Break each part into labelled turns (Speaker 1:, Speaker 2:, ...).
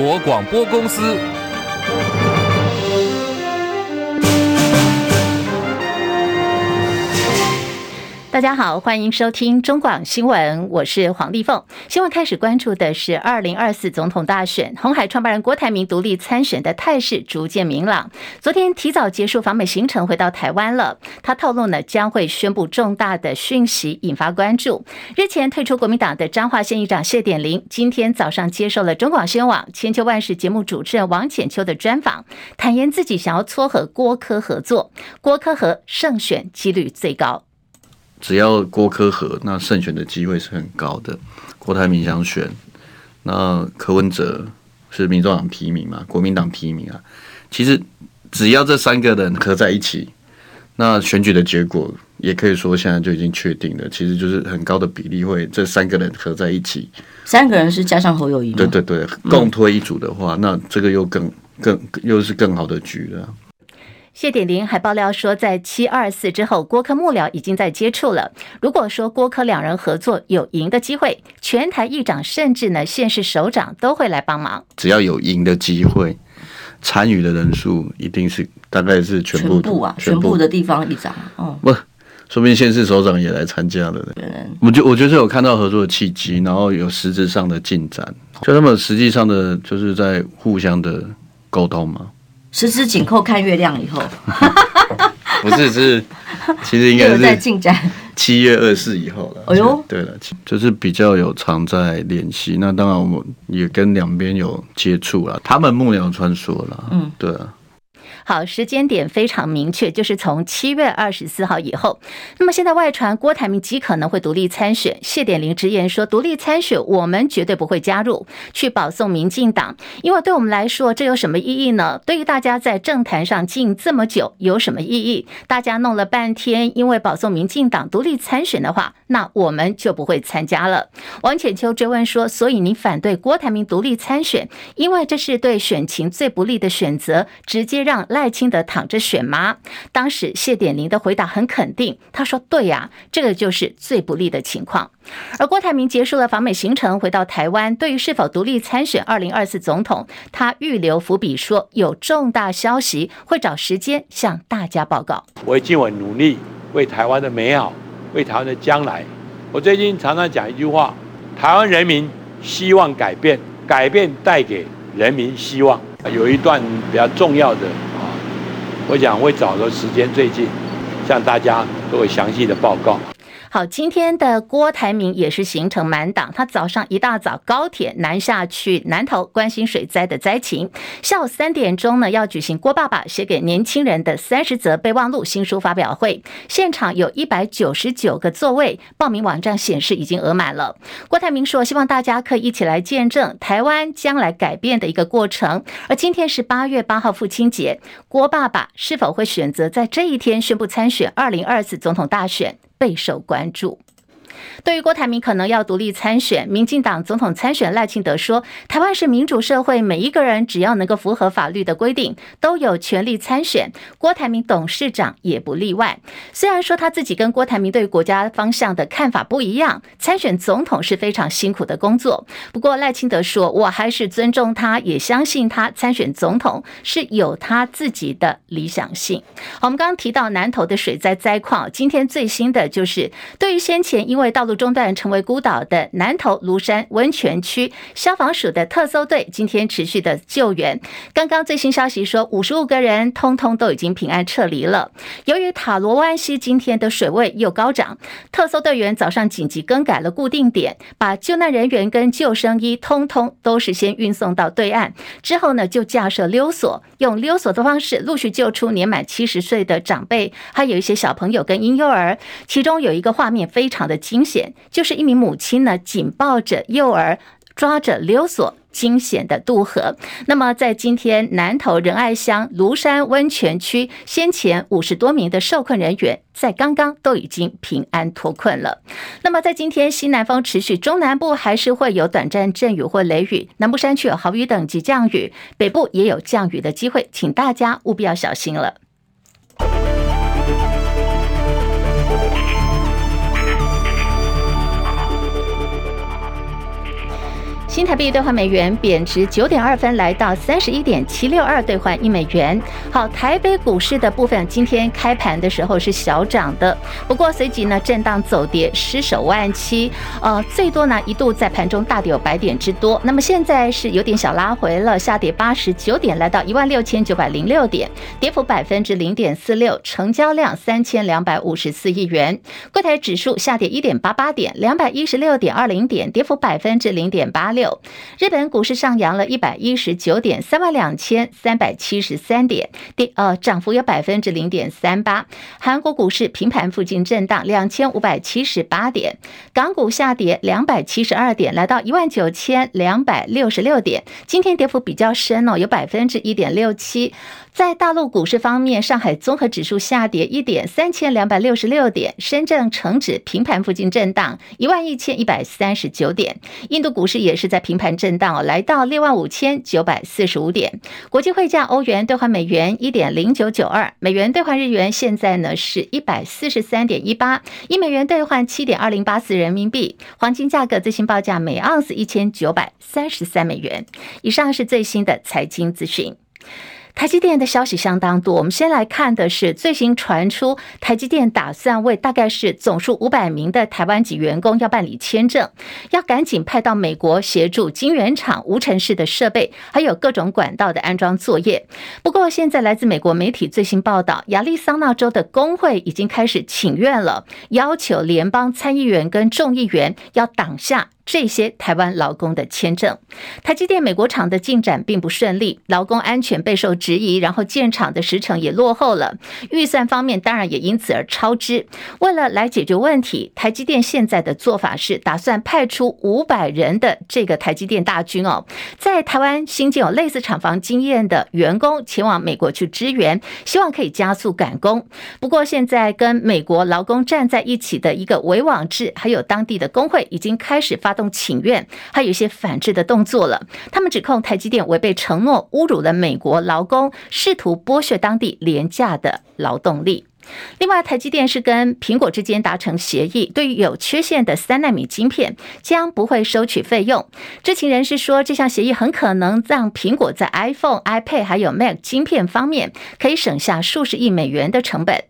Speaker 1: 国广播公司。
Speaker 2: 大家好，欢迎收听中广新闻，我是黄丽凤。新闻开始关注的是二零二四总统大选，红海创办人郭台铭独立参选的态势逐渐明朗。昨天提早结束访美行程，回到台湾了。他透露呢，将会宣布重大的讯息，引发关注。日前退出国民党的彰化县议长谢点玲，今天早上接受了中广新闻网《千秋万世》节目主持人王浅秋的专访，坦言自己想要撮合郭柯合作，郭柯和胜选几率最高。
Speaker 3: 只要郭科和，那胜选的机会是很高的。郭台铭想选，那柯文哲是民众党提名嘛，国民党提名啊。其实只要这三个人合在一起，那选举的结果也可以说现在就已经确定了。其实就是很高的比例会这三个人合在一起，
Speaker 4: 三个人是加上侯友谊，
Speaker 3: 对对对，共推一组的话，嗯、那这个又更更又是更好的局了。
Speaker 2: 谢点玲还爆料说，在七二四之后，郭科幕僚已经在接触了。如果说郭科两人合作有赢的机会，全台议长甚至呢县市首长都会来帮忙。
Speaker 3: 只要有赢的机会，参与的人数一定是大概是全部，
Speaker 4: 全部啊，全部的地方议长。哦，
Speaker 3: 不，说不定县市首长也来参加了。我觉我觉得有看到合作的契机，然后有实质上的进展，就他们实际上的就是在互相的沟通嘛。
Speaker 4: 十指紧扣看月亮以后，
Speaker 3: 不是是，其实应该是
Speaker 4: 在进展。
Speaker 3: 七月二四以后了。
Speaker 4: 哎呦，
Speaker 3: 对了，就是比较有常在联系。那当然我们也跟两边有接触了，他们幕僚传说了。嗯，对啊。
Speaker 2: 好，时间点非常明确，就是从七月二十四号以后。那么现在外传郭台铭极可能会独立参选，谢点玲直言说，独立参选我们绝对不会加入，去保送民进党，因为对我们来说这有什么意义呢？对于大家在政坛上进这么久有什么意义？大家弄了半天，因为保送民进党独立参选的话，那我们就不会参加了。王浅秋追问说，所以你反对郭台铭独立参选，因为这是对选情最不利的选择，直接让。清德躺着选吗？当时谢点玲的回答很肯定，他说：“对呀，这个就是最不利的情况。”而郭台铭结束了访美行程，回到台湾，对于是否独立参选二零二四总统，他预留伏笔说：“有重大消息会找时间向大家报告。”
Speaker 5: 我会尽我努力，为台湾的美好，为台湾的将来。我最近常常讲一句话：台湾人民希望改变，改变带给人民希望。有一段比较重要的啊。我想会找个时间最近，向大家做详细的报告。
Speaker 2: 好，今天的郭台铭也是行程满档。他早上一大早高铁南下去南投关心水灾的灾情，下午三点钟呢要举行郭爸爸写给年轻人的三十则备忘录新书发表会，现场有一百九十九个座位，报名网站显示已经额满了。郭台铭说，希望大家可以一起来见证台湾将来改变的一个过程。而今天是八月八号父亲节，郭爸爸是否会选择在这一天宣布参选二零二四总统大选？备受关注。对于郭台铭可能要独立参选，民进党总统参选赖清德说：“台湾是民主社会，每一个人只要能够符合法律的规定，都有权利参选。郭台铭董事长也不例外。虽然说他自己跟郭台铭对国家方向的看法不一样，参选总统是非常辛苦的工作。不过赖清德说，我还是尊重他，也相信他参选总统是有他自己的理想性。我们刚刚提到南投的水灾灾况，今天最新的就是对于先前因因为道路中断成为孤岛的南投庐山温泉区消防署的特搜队今天持续的救援。刚刚最新消息说，五十五个人通通都已经平安撤离了。由于塔罗湾溪今天的水位又高涨，特搜队员早上紧急更改了固定点，把救难人员跟救生衣通通都是先运送到对岸，之后呢就架设溜索，用溜索的方式陆续救出年满七十岁的长辈，还有一些小朋友跟婴幼儿。其中有一个画面非常的惊险。就是一名母亲呢，紧抱着幼儿，抓着溜索，惊险的渡河。那么，在今天南投仁爱乡芦山温泉区，先前五十多名的受困人员，在刚刚都已经平安脱困了。那么，在今天西南方持续，中南部还是会有短暂阵雨或雷雨，南部山区有豪雨等级降雨，北部也有降雨的机会，请大家务必要小心了。新台币兑换美元贬值九点二分，来到三十一点七六二兑换一美元。好，台北股市的部分今天开盘的时候是小涨的，不过随即呢震荡走跌，失守万七，呃，最多呢一度在盘中大跌有百点之多。那么现在是有点小拉回了，下跌八十九点，来到一万六千九百零六点，跌幅百分之零点四六，成交量三千两百五十四亿元。柜台指数下跌一点八八点，两百一十六点二零点，跌幅百分之零点八六。日本股市上扬了一百一十九点，三万两千三百七十三点，跌呃涨幅有百分之零点三八。韩国股市平盘附近震荡，两千五百七十八点。港股下跌两百七十二点，来到一万九千两百六十六点。今天跌幅比较深哦，有百分之一点六七。在大陆股市方面，上海综合指数下跌一点，三千两百六十六点；深圳成指平盘附近震荡，一万一千一百三十九点。印度股市也是在平盘震荡，来到六万五千九百四十五点。国际汇价，欧元兑换美元一点零九九二，美元兑换日元现在呢是一百四十三点一八，一美元兑换七点二零八四人民币。黄金价格最新报价每盎司一千九百三十三美元。以上是最新的财经资讯。台积电的消息相当多，我们先来看的是最新传出，台积电打算为大概是总数五百名的台湾籍员工要办理签证，要赶紧派到美国协助晶圆厂无尘室的设备，还有各种管道的安装作业。不过，现在来自美国媒体最新报道，亚利桑那州的工会已经开始请愿了，要求联邦参议员跟众议员要挡下。这些台湾劳工的签证，台积电美国厂的进展并不顺利，劳工安全备受质疑，然后建厂的时程也落后了，预算方面当然也因此而超支。为了来解决问题，台积电现在的做法是打算派出五百人的这个台积电大军哦，在台湾新建有类似厂房经验的员工前往美国去支援，希望可以加速赶工。不过现在跟美国劳工站在一起的一个维网志，还有当地的工会已经开始发。动请愿，还有一些反制的动作了。他们指控台积电违背承诺，侮辱了美国劳工，试图剥削当地廉价的劳动力。另外，台积电是跟苹果之间达成协议，对于有缺陷的三纳米晶片，将不会收取费用。知情人士说，这项协议很可能让苹果在 iPhone、iPad 还有 Mac 晶片方面可以省下数十亿美元的成本。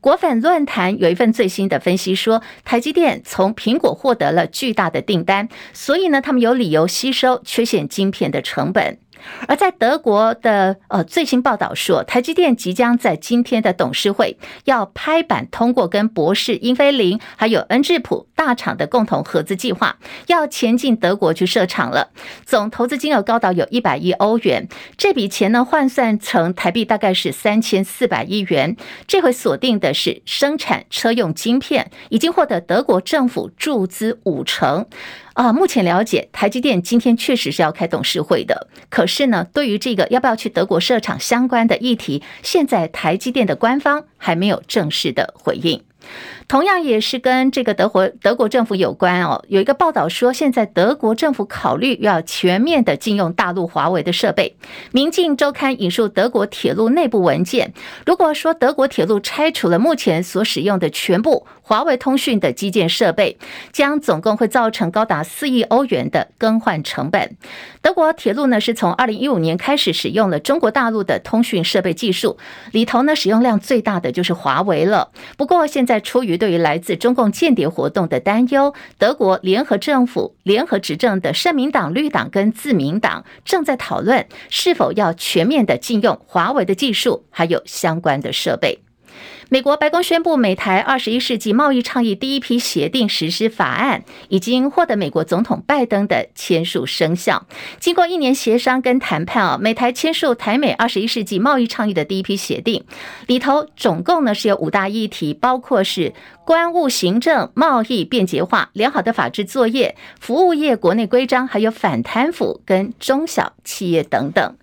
Speaker 2: 果粉论坛有一份最新的分析说，台积电从苹果获得了巨大的订单，所以呢，他们有理由吸收缺陷晶片的成本。而在德国的呃最新报道说，台积电即将在今天的董事会要拍板通过跟博士、英飞凌还有恩智浦大厂的共同合资计划，要前进德国去设厂了。总投资金额高达有一百亿欧元，这笔钱呢换算成台币大概是三千四百亿元。这回锁定的是生产车用晶片，已经获得德国政府注资五成。啊，目前了解，台积电今天确实是要开董事会的。可是呢，对于这个要不要去德国设厂相关的议题，现在台积电的官方还没有正式的回应。同样也是跟这个德国德国政府有关哦，有一个报道说，现在德国政府考虑要全面的禁用大陆华为的设备。《明镜周刊》引述德国铁路内部文件，如果说德国铁路拆除了目前所使用的全部华为通讯的基建设备，将总共会造成高达四亿欧元的更换成本。德国铁路呢是从二零一五年开始使用了中国大陆的通讯设备技术，里头呢使用量最大的就是华为了。不过现在在出于对于来自中共间谍活动的担忧，德国联合政府联合执政的社民党、绿党跟自民党正在讨论是否要全面的禁用华为的技术，还有相关的设备。美国白宫宣布，美台二十一世纪贸易倡议第一批协定实施法案已经获得美国总统拜登的签署生效。经过一年协商跟谈判啊，美台签署台美二十一世纪贸易倡议的第一批协定，里头总共呢是有五大议题，包括是。关务行政、贸易便捷化、良好的法制作业、服务业国内规章，还有反贪腐跟中小企业等等。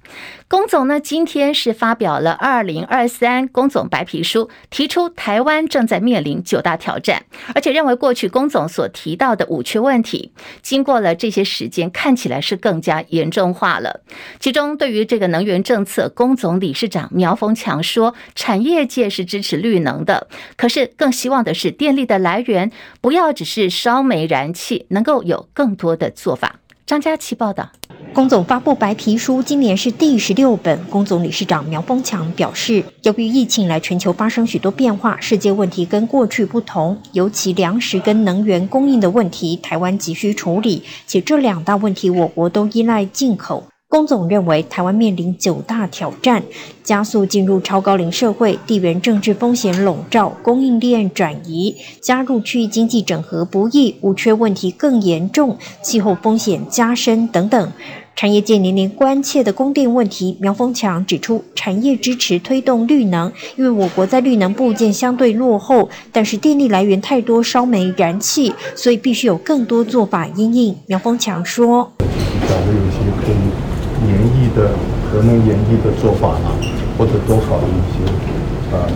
Speaker 2: 工总呢，今天是发表了二零二三工总白皮书，提出台湾正在面临九大挑战，而且认为过去工总所提到的五缺问题，经过了这些时间，看起来是更加严重化了。其中，对于这个能源政策，工总理事长苗丰强说，产业界是支持绿能的，可是更希望的是。电力的来源不要只是烧煤燃气，能够有更多的做法。张佳琪报道。
Speaker 1: 工总发布白皮书，今年是第十六本。工总理事长苗丰强表示，由于疫情来全球发生许多变化，世界问题跟过去不同，尤其粮食跟能源供应的问题，台湾急需处理，且这两大问题我国都依赖进口。龚总认为，台湾面临九大挑战：加速进入超高龄社会、地缘政治风险笼罩、供应链转移、加入区域经济整合不易、无缺问题更严重、气候风险加深等等。产业界年年关切的供电问题，苗丰强指出，产业支持推动绿能，因为我国在绿能部件相对落后，但是电力来源太多烧煤燃气，所以必须有更多做法因应。苗丰
Speaker 6: 强说。的核能演绎的做法呢，或者多考虑一些呃，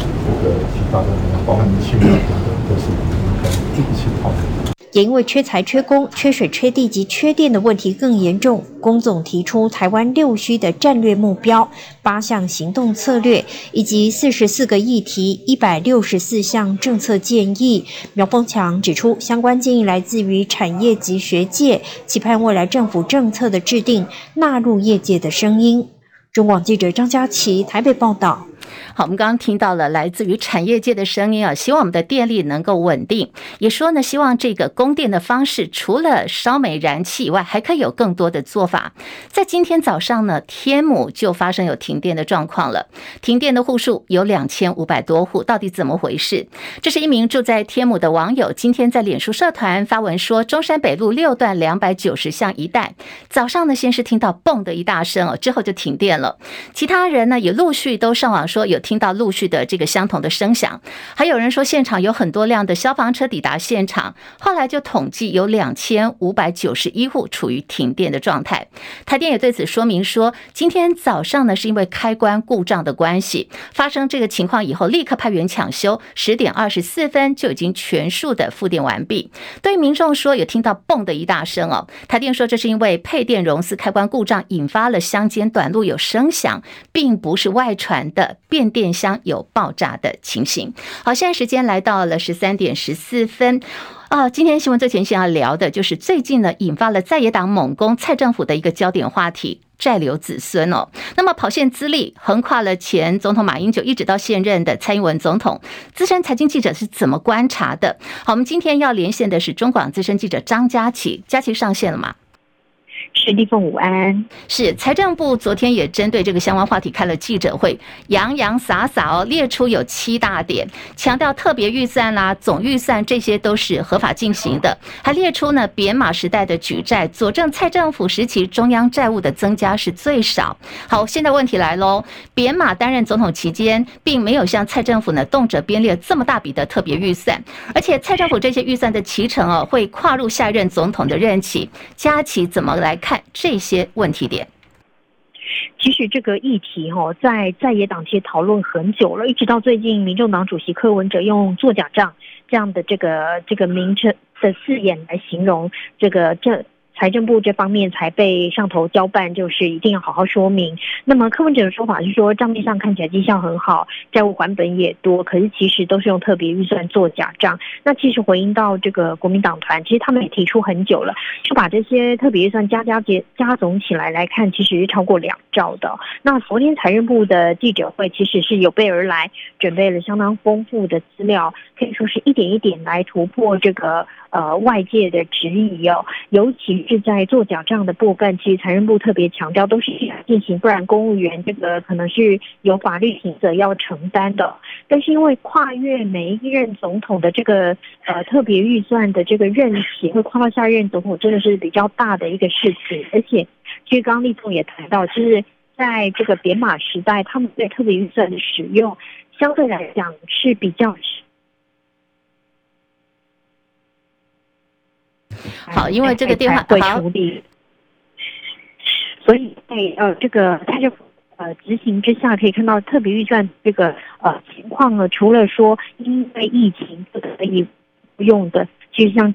Speaker 6: 这个其他的保密性啊等等，都是我们应该一起讨论。
Speaker 1: 也因为缺材、缺工、缺水、缺地及缺电的问题更严重，工总提出台湾六需的战略目标、八项行动策略以及四十四个议题、一百六十四项政策建议。苗丰强指出，相关建议来自于产业及学界，期盼未来政府政策的制定纳入业界的声音。中广记者张佳琪台北报道。
Speaker 2: 好，我们刚刚听到了来自于产业界的声音啊，希望我们的电力能够稳定，也说呢，希望这个供电的方式除了烧煤燃气以外，还可以有更多的做法。在今天早上呢，天母就发生有停电的状况了，停电的户数有两千五百多户，到底怎么回事？这是一名住在天母的网友，今天在脸书社团发文说，中山北路六段两百九十巷一带，早上呢先是听到嘣的一大声哦，之后就停电了，其他人呢也陆续都上网说。有听到陆续的这个相同的声响，还有人说现场有很多辆的消防车抵达现场，后来就统计有两千五百九十一户处于停电的状态。台电也对此说明说，今天早上呢是因为开关故障的关系，发生这个情况以后，立刻派员抢修，十点二十四分就已经全数的复电完毕。对于民众说有听到嘣的一大声哦，台电说这是因为配电容丝开关故障引发了相间短路有声响，并不是外传的变电箱有爆炸的情形。好，现在时间来到了十三点十四分啊。今天新闻最前线要聊的就是最近呢，引发了在野党猛攻蔡政府的一个焦点话题——债留子孙哦。那么跑线资历横跨了前总统马英九，一直到现任的蔡英文总统。资深财经记者是怎么观察的？好，我们今天要连线的是中广资深记者张佳琪，佳琪上线了吗？
Speaker 1: 是立凤午安，
Speaker 2: 是财政部昨天也针对这个相关话题开了记者会，洋洋洒洒哦，列出有七大点，强调特别预算啦、总预算这些都是合法进行的，还列出呢扁马时代的举债，佐证蔡政府时期中央债务的增加是最少。好，现在问题来喽，扁马担任总统期间，并没有像蔡政府呢动辄编列这么大笔的特别预算，而且蔡政府这些预算的期程哦，会跨入下任总统的任期，加起怎么来来看这些问题点，
Speaker 7: 其实这个议题哈，在在野党其实讨论很久了，一直到最近，民众党主席柯文哲用“作假账”这样的这个这个名称的字眼来形容这个这。财政部这方面才被上头交办，就是一定要好好说明。那么柯文哲的说法是说，账面上看起来绩效很好，债务还本也多，可是其实都是用特别预算做假账。那其实回应到这个国民党团，其实他们也提出很久了，就把这些特别预算加加结加总起来来看，其实是超过两兆的。那昨天财政部的记者会其实是有备而来，准备了相当丰富的资料，可以说是一点一点来突破这个。呃，外界的质疑哦，尤其是在做假账的部分，其实财政部特别强调，都是进行，不然公务员这个可能是有法律刑责要承担的。但是因为跨越每一任总统的这个呃特别预算的这个任期，会跨到下一任总统，真的是比较大的一个事情。而且，其实刚立总也谈到，就是在这个编码时代，他们对特别预算的使用，相对来讲是比较。
Speaker 2: 好，因为这个电话会处理，
Speaker 7: 所以在呃这个他就呃执行之下，可以看到特别预算这个呃情况呢，除了说因为疫情不可以不用的，其实像。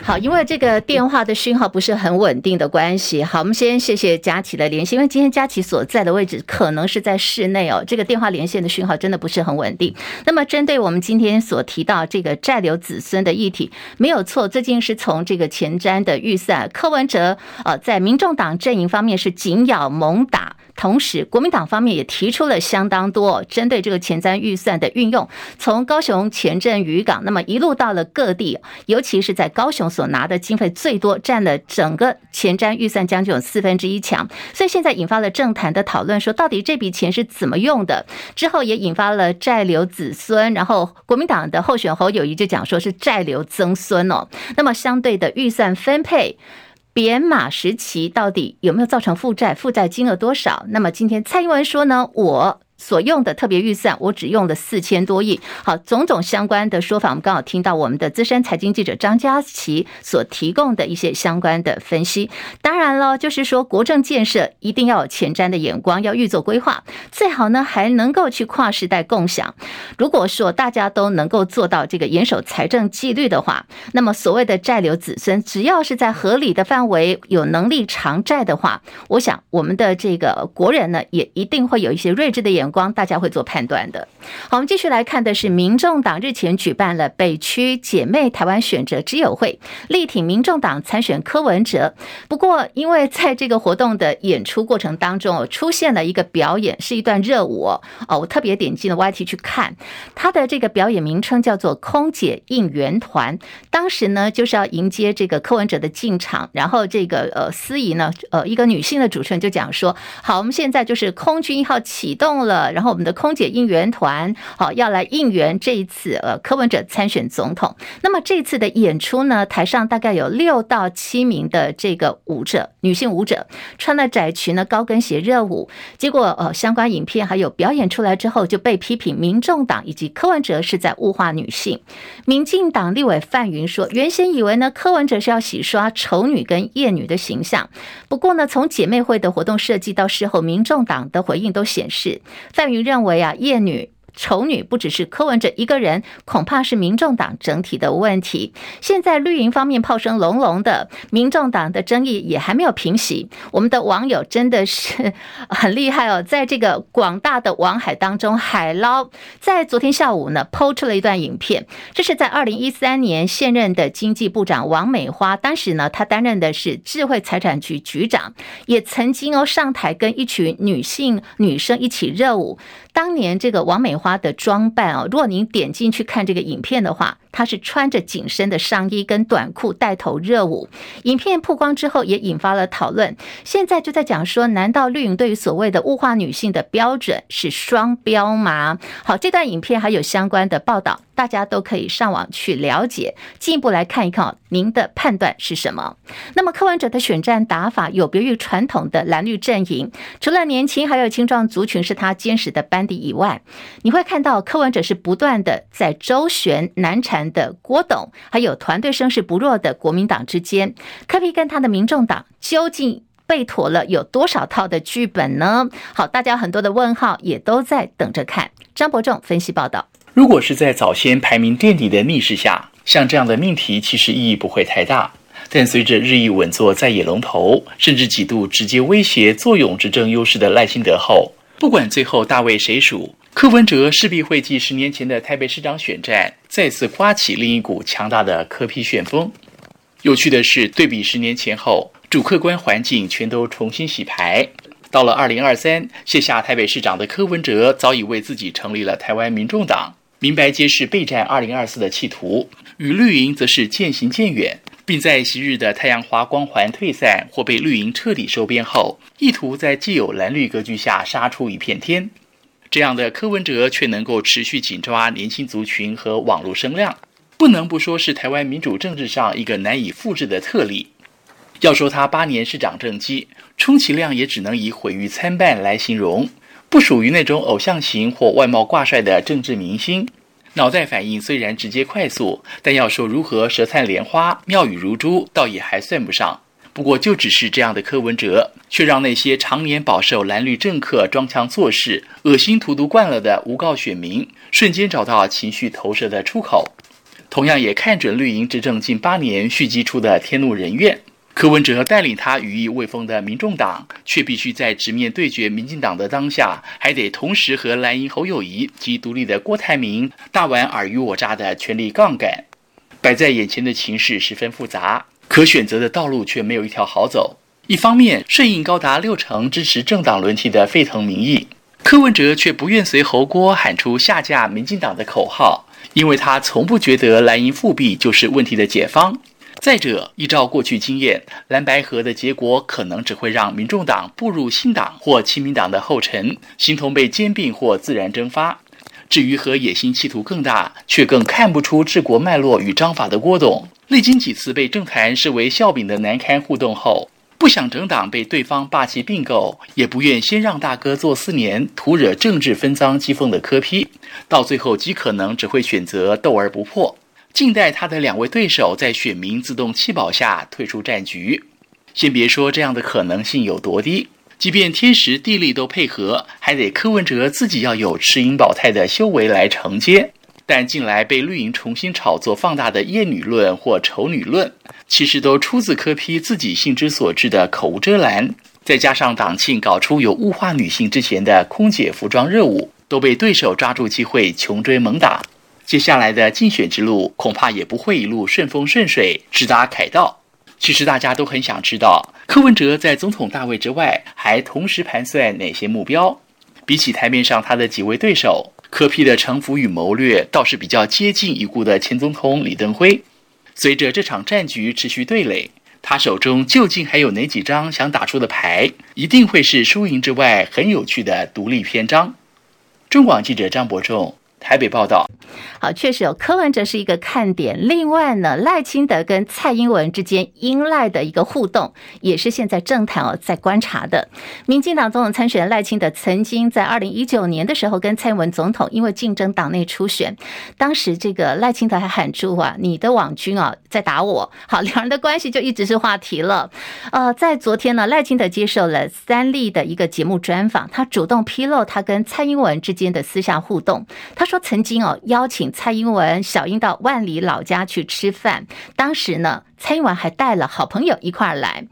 Speaker 2: 好，因为这个电话的讯号不是很稳定的关系，好，我们先谢谢佳琪的连线，因为今天佳琪所在的位置可能是在室内哦，这个电话连线的讯号真的不是很稳定。那么，针对我们今天所提到这个债留子孙的议题，没有错，最近是从这个前瞻的预算，柯文哲呃在民众党阵营方面是紧咬猛打。同时，国民党方面也提出了相当多针对这个前瞻预算的运用，从高雄前镇渔港，那么一路到了各地，尤其是在高雄所拿的经费最多，占了整个前瞻预算将近有四分之一强。所以现在引发了政坛的讨论，说到底这笔钱是怎么用的？之后也引发了债留子孙，然后国民党的候选侯友谊就讲说是债留曾孙哦。那么相对的预算分配。扁马时期到底有没有造成负债？负债金额多少？那么今天蔡英文说呢？我。所用的特别预算，我只用了四千多亿。好，种种相关的说法，我们刚好听到我们的资深财经记者张佳琪所提供的一些相关的分析。当然了，就是说国政建设一定要有前瞻的眼光，要预做规划，最好呢还能够去跨时代共享。如果说大家都能够做到这个严守财政纪律的话，那么所谓的债留子孙，只要是在合理的范围，有能力偿债的话，我想我们的这个国人呢，也一定会有一些睿智的眼光。大家会做判断的。好，我们继续来看的是，民众党日前举办了北区姐妹台湾选择之友会，力挺民众党参选柯文哲。不过，因为在这个活动的演出过程当中，出现了一个表演，是一段热舞哦。我特别点进了 YT 去看，他的这个表演名称叫做“空姐应援团”。当时呢，就是要迎接这个柯文哲的进场，然后这个呃司仪呢，呃一个女性的主持人就讲说：“好，我们现在就是空军一号启动了。”呃然后我们的空姐应援团，好要来应援这一次呃柯文哲参选总统。那么这次的演出呢，台上大概有六到七名的这个舞者，女性舞者穿了窄裙呢，高跟鞋热舞。结果呃相关影片还有表演出来之后，就被批评民众党以及柯文哲是在物化女性。民进党立委范云说，原先以为呢柯文哲是要洗刷丑女跟艳女的形象，不过呢从姐妹会的活动设计到事后民众党的回应都显示。范云认为啊，叶女。丑女不只是柯文哲一个人，恐怕是民众党整体的问题。现在绿营方面炮声隆隆的，民众党的争议也还没有平息。我们的网友真的是很厉害哦，在这个广大的网海当中海捞。在昨天下午呢抛出了一段影片，这是在二零一三年现任的经济部长王美花，当时呢，她担任的是智慧财产局局长，也曾经哦上台跟一群女性女生一起热舞。当年这个王美花的装扮哦，如果您点进去看这个影片的话，她是穿着紧身的上衣跟短裤带头热舞。影片曝光之后，也引发了讨论。现在就在讲说，难道绿影对于所谓的物化女性的标准是双标吗？好，这段影片还有相关的报道。大家都可以上网去了解，进一步来看一看，您的判断是什么？那么柯文哲的选战打法有别于传统的蓝绿阵营，除了年轻还有青壮族群是他坚实的班底以外，你会看到柯文哲是不断的在周旋难缠的郭董，还有团队声势不弱的国民党之间，柯 P 跟他的民众党究竟背妥了有多少套的剧本呢？好，大家很多的问号也都在等着看。张伯仲分析报道。
Speaker 8: 如果是在早先排名垫底的逆势下，像这样的命题其实意义不会太大。但随着日益稳坐在野龙头，甚至几度直接威胁坐拥执政优势的赖清德后，不管最后大位谁属，柯文哲势必会继十年前的台北市长选战，再次刮起另一股强大的柯批旋风。有趣的是，对比十年前后，主客观环境全都重新洗牌。到了二零二三，卸下台北市长的柯文哲，早已为自己成立了台湾民众党。明白揭示备战二零二四的企图，与绿营则是渐行渐远，并在昔日的太阳花光环退散或被绿营彻底收编后，意图在既有蓝绿格局下杀出一片天。这样的柯文哲却能够持续紧抓年轻族群和网络声量，不能不说是台湾民主政治上一个难以复制的特例。要说他八年市长政绩，充其量也只能以毁誉参半来形容。不属于那种偶像型或外貌挂帅的政治明星，脑袋反应虽然直接快速，但要说如何舌灿莲花、妙语如珠，倒也还算不上。不过就只是这样的柯文哲，却让那些常年饱受蓝绿政客装腔作势、恶心荼毒惯了的无告选民，瞬间找到情绪投射的出口。同样也看准绿营执政近八年蓄积出的天怒人怨。柯文哲带领他羽翼未丰的民众党，却必须在直面对决民进党的当下，还得同时和蓝营侯友谊及独立的郭台铭大玩尔虞我诈的权力杠杆。摆在眼前的情势十分复杂，可选择的道路却没有一条好走。一方面，顺应高达六成支持政党轮替的沸腾民意，柯文哲却不愿随侯郭喊出下架民进党的口号，因为他从不觉得蓝营复辟就是问题的解方。再者，依照过去经验，蓝白合的结果可能只会让民众党步入新党或亲民党的后尘，形同被兼并或自然蒸发。至于和野心企图更大却更看不出治国脉络与章法的郭董，历经几次被政坛视为笑柄的难堪互动后，不想整党被对方霸气并购，也不愿先让大哥做四年，徒惹政治分赃讥讽的柯 P，到最后极可能只会选择斗而不破。静待他的两位对手在选民自动弃保下退出战局。先别说这样的可能性有多低，即便天时地利都配合，还得柯文哲自己要有持盈保泰的修为来承接。但近来被绿营重新炒作放大的厌女论或丑女论，其实都出自柯批自己性之所至的口无遮拦。再加上党庆搞出有物化女性之嫌的空姐服装热舞，都被对手抓住机会穷追猛打。接下来的竞选之路恐怕也不会一路顺风顺水，直达凯道。其实大家都很想知道，柯文哲在总统大位之外，还同时盘算哪些目标？比起台面上他的几位对手，柯 P 的城府与谋略倒是比较接近已故的前总统李登辉。随着这场战局持续对垒，他手中究竟还有哪几张想打出的牌？一定会是输赢之外很有趣的独立篇章。中广记者张伯仲。台北报道，
Speaker 2: 好，确实有柯文哲是一个看点。另外呢，赖清德跟蔡英文之间英赖的一个互动，也是现在政坛哦在观察的。民进党总统参选人赖清德曾经在二零一九年的时候跟蔡英文总统因为竞争党内初选，当时这个赖清德还喊出啊，你的网军啊在打我。好，两人的关系就一直是话题了。呃，在昨天呢，赖清德接受了三立的一个节目专访，他主动披露他跟蔡英文之间的私下互动，他说。说曾经哦邀请蔡英文、小英到万里老家去吃饭，当时呢，蔡英文还带了好朋友一块儿来。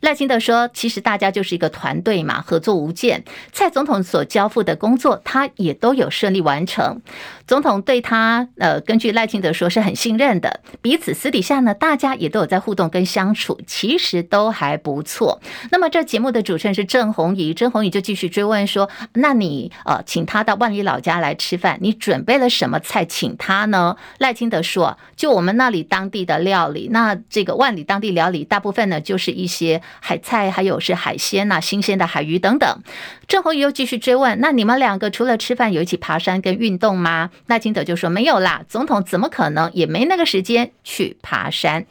Speaker 2: 赖清德说：“其实大家就是一个团队嘛，合作无间。蔡总统所交付的工作，他也都有顺利完成。总统对他，呃，根据赖清德说是很信任的，彼此私底下呢，大家也都有在互动跟相处，其实都还不错。那么这节目的主持人是郑红怡，郑红怡就继续追问说：那你呃，请他到万里老家来吃饭，你准备了什么菜请他呢？赖清德说：就我们那里当地的料理，那这个万里当地料理大部分呢，就是一些。”海菜还有是海鲜呐、新鲜的海鱼等等。郑弘仪又继续追问：“那你们两个除了吃饭，有一起爬山跟运动吗？”赖清德就说：“没有啦，总统怎么可能也没那个时间去爬山。”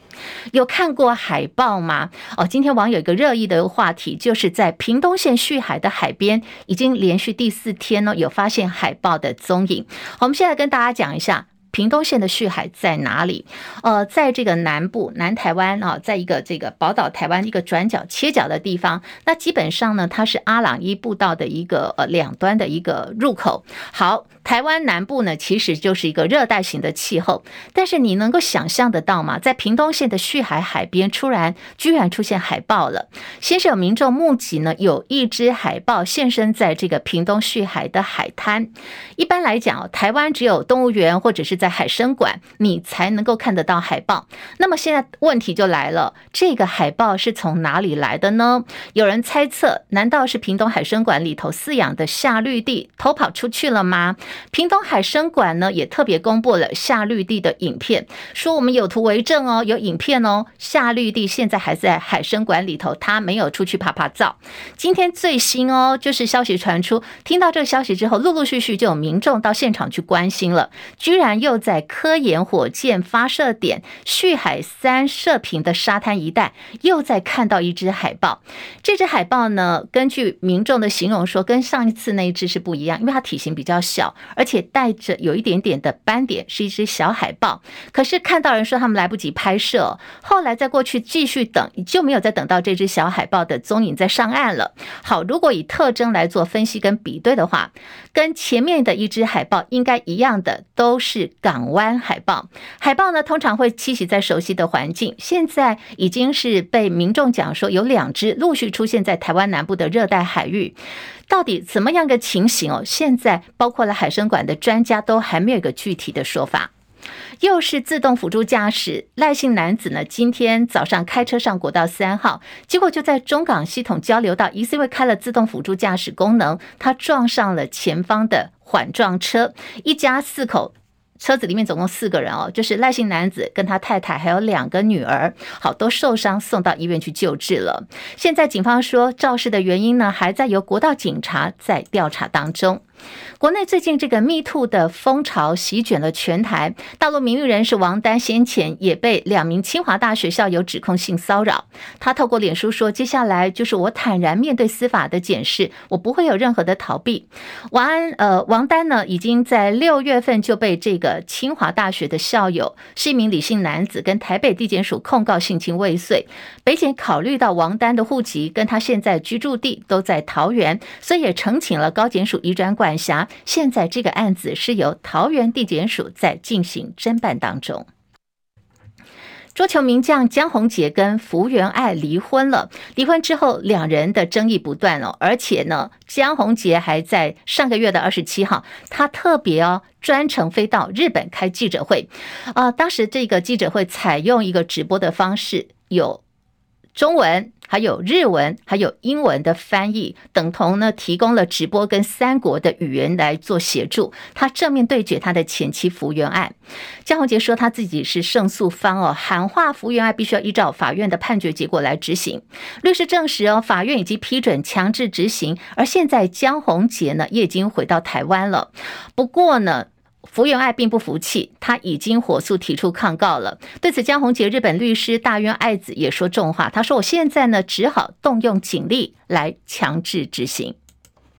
Speaker 2: 有看过海豹吗？哦，今天网友一个热议的话题，就是在屏东县旭海的海边，已经连续第四天呢，有发现海豹的踪影。我们现在跟大家讲一下。屏东县的旭海在哪里？呃，在这个南部南台湾啊，在一个这个宝岛台湾一个转角切角的地方。那基本上呢，它是阿朗伊步道的一个呃两端的一个入口。好，台湾南部呢，其实就是一个热带型的气候。但是你能够想象得到吗？在屏东县的旭海海边，突然居然出现海豹了。先是有民众目击呢，有一只海豹现身在这个屏东旭海的海滩。一般来讲，台湾只有动物园或者是在海生馆，你才能够看得到海豹。那么现在问题就来了，这个海豹是从哪里来的呢？有人猜测，难道是屏东海生馆里头饲养的夏绿蒂偷跑出去了吗？屏东海生馆呢，也特别公布了夏绿蒂的影片，说我们有图为证哦，有影片哦。夏绿蒂现在还在海生馆里头，他没有出去趴趴走。今天最新哦，就是消息传出，听到这个消息之后，陆陆续续就有民众到现场去关心了，居然又。在科研火箭发射点旭海三射频的沙滩一带，又再看到一只海豹。这只海豹呢，根据民众的形容说，跟上一次那一只是不一样，因为它体型比较小，而且带着有一点点的斑点，是一只小海豹。可是看到人说他们来不及拍摄，后来再过去继续等，就没有再等到这只小海豹的踪影再上岸了。好，如果以特征来做分析跟比对的话，跟前面的一只海豹应该一样的，都是港湾海豹。海豹呢，通常会栖息在熟悉的环境，现在已经是被民众讲说有两只陆续出现在台湾南部的热带海域。到底怎么样个情形哦？现在包括了海生馆的专家都还没有一个具体的说法。又是自动辅助驾驶，赖姓男子呢，今天早上开车上国道三号，结果就在中港系统交流道，疑似因为开了自动辅助驾驶功能，他撞上了前方的缓撞车，一家四口。车子里面总共四个人哦，就是赖姓男子跟他太太还有两个女儿，好，都受伤送到医院去救治了。现在警方说肇事的原因呢，还在由国道警察在调查当中。国内最近这个 Me Too 的风潮席卷了全台，大陆名誉人士王丹先前也被两名清华大学校友指控性骚扰。他透过脸书说：“接下来就是我坦然面对司法的检视，我不会有任何的逃避。”王安呃，王丹呢，已经在六月份就被这个清华大学的校友是一名李姓男子跟台北地检署控告性侵未遂。北检考虑到王丹的户籍跟他现在居住地都在桃园，所以也呈请了高检署移转管管辖。现在这个案子是由桃园地检署在进行侦办当中。桌球名将江宏杰跟福原爱离婚了，离婚之后两人的争议不断哦，而且呢，江宏杰还在上个月的二十七号，他特别哦专程飞到日本开记者会，啊，当时这个记者会采用一个直播的方式，有中文。还有日文，还有英文的翻译，等同呢提供了直播跟三国的语言来做协助。他正面对决他的前妻福原爱。江宏杰说他自己是胜诉方哦，喊话福原爱必须要依照法院的判决结果来执行。律师证实哦，法院已经批准强制执行，而现在江宏杰呢也已经回到台湾了。不过呢。福原爱并不服气，他已经火速提出抗告了。对此，江宏杰日本律师大渊爱子也说重话，他说：“我现在呢，只好动用警力来强制执行。”